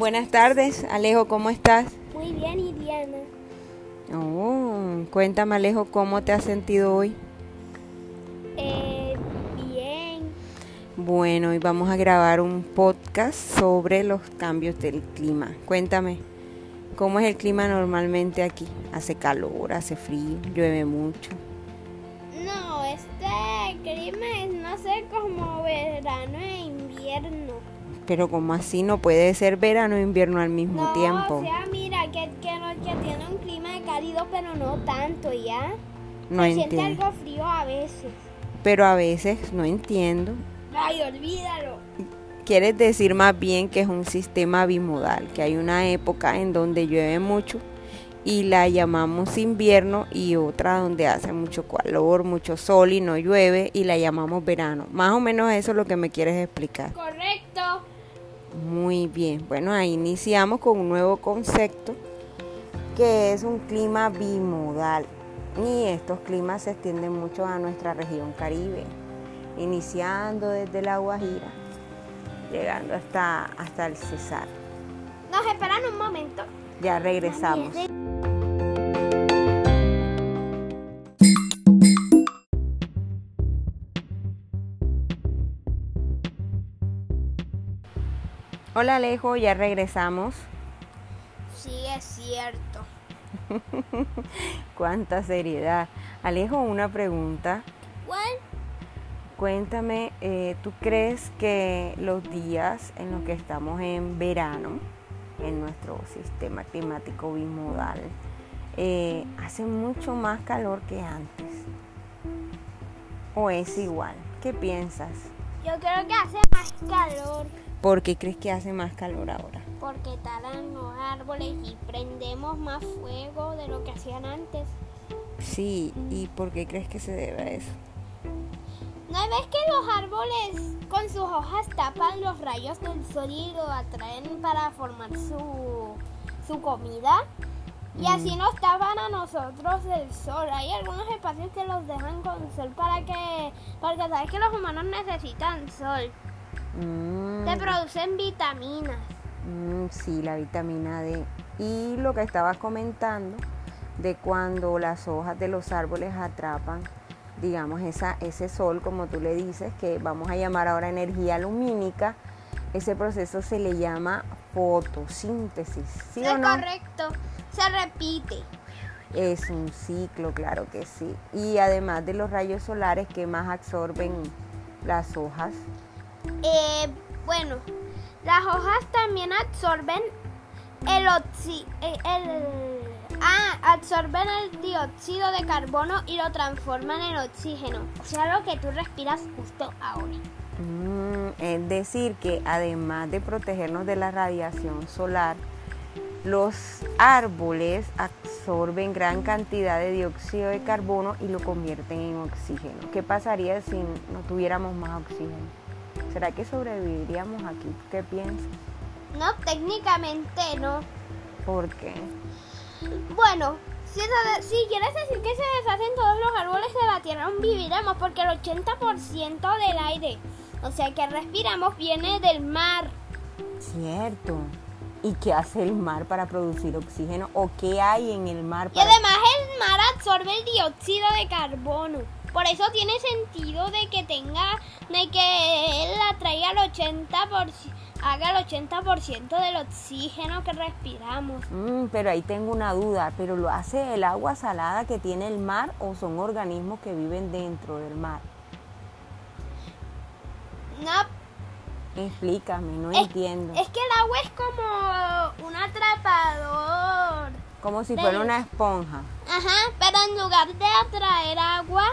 Buenas tardes, Alejo, ¿cómo estás? Muy bien, ¿y Diana? Oh, cuéntame, Alejo, ¿cómo te has sentido hoy? Eh, bien. Bueno, hoy vamos a grabar un podcast sobre los cambios del clima. Cuéntame, ¿cómo es el clima normalmente aquí? ¿Hace calor, hace frío, llueve mucho? No, este clima es, no sé, como verano e invierno. Pero como así no puede ser verano e invierno al mismo no, tiempo. o sea, mira, que, que, no- que tiene un clima cálido, pero no tanto, ¿ya? No Se siente entiendo. algo frío a veces. Pero a veces no entiendo. Ay, olvídalo. Quieres decir más bien que es un sistema bimodal, que hay una época en donde llueve mucho y la llamamos invierno y otra donde hace mucho calor, mucho sol y no llueve y la llamamos verano. Más o menos eso es lo que me quieres explicar. Correcto. Muy bien, bueno, ahí iniciamos con un nuevo concepto que es un clima bimodal y estos climas se extienden mucho a nuestra región caribe, iniciando desde la Guajira, llegando hasta, hasta el Cesar. Nos esperan un momento. Ya regresamos. Hola Alejo, ya regresamos. Sí, es cierto. Cuánta seriedad. Alejo, una pregunta. ¿Cuál? Cuéntame, eh, ¿tú crees que los días en los que estamos en verano, en nuestro sistema climático bimodal, eh, hace mucho más calor que antes? ¿O es igual? ¿Qué piensas? Yo creo que hace más calor. ¿Por qué crees que hace más calor ahora? Porque talan los árboles y prendemos más fuego de lo que hacían antes. Sí, ¿y por qué crees que se debe a eso? ¿No ves que los árboles con sus hojas tapan los rayos del sol y lo atraen para formar su, su comida? Y así nos tapan a nosotros del sol. Hay algunos espacios que los dejan con sol para que... Porque sabes que los humanos necesitan sol. Mm, Te producen vitaminas. Mm, sí, la vitamina D. Y lo que estabas comentando de cuando las hojas de los árboles atrapan, digamos, esa, ese sol, como tú le dices, que vamos a llamar ahora energía lumínica, ese proceso se le llama fotosíntesis. ¿Sí o es no? correcto. Se repite. Es un ciclo, claro que sí. Y además de los rayos solares que más absorben las hojas, Eh, bueno, las hojas también absorben el oxi- eh, el ah, absorben el dióxido de carbono y lo transforman en oxígeno. O sea, lo que tú respiras justo ahora. Mm, es decir, que además de protegernos de la radiación solar, los árboles absorben gran cantidad de dióxido de carbono y lo convierten en oxígeno. ¿Qué pasaría si no tuviéramos más oxígeno? ¿Será que sobreviviríamos aquí? ¿Qué piensas? No, técnicamente no. ¿Por qué? Bueno, si, quieres decir que se deshacen todos los árboles de la Tierra, aún viviremos porque el 80% del aire, o sea que respiramos, viene del mar. Cierto. ¿Y qué hace el mar para producir oxígeno? ¿O qué hay en el mar Y para... además el mar absorbe el dióxido de carbono. Por eso tiene sentido de que tenga, de que él atraiga el 80%, haga el 80% del oxígeno que respiramos. Mm, pero ahí tengo una duda, ¿pero lo hace el agua salada que tiene el mar o son organismos que viven dentro del mar? No, Explícame, no es, entiendo. es que el agua es como un atrapador. Como si fuera una esponja. Ajá, pero en lugar de atraer agua,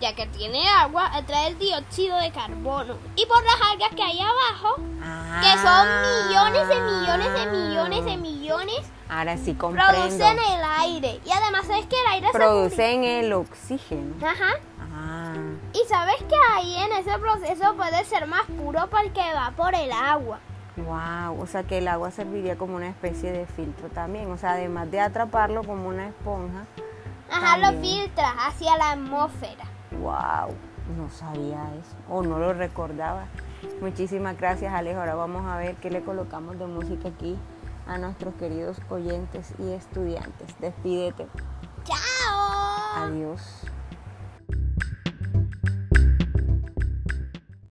ya que tiene agua, atrae el dióxido de carbono. Y por las algas que hay abajo, que son millones de millones de millones de millones, Ahora sí comprendo. producen el aire. Y además es que el aire se Producen el oxígeno. Ajá. Y sabes que ahí en ese proceso puede ser más puro porque va por el agua. wow. O sea que el agua serviría como una especie de filtro también. O sea, además de atraparlo como una esponja. Ajá, lo filtra hacia la atmósfera. Wow. no sabía eso o no lo recordaba. Muchísimas gracias Alejo. Ahora vamos a ver qué le colocamos de música aquí a nuestros queridos oyentes y estudiantes. Despídete. Chao. Adiós.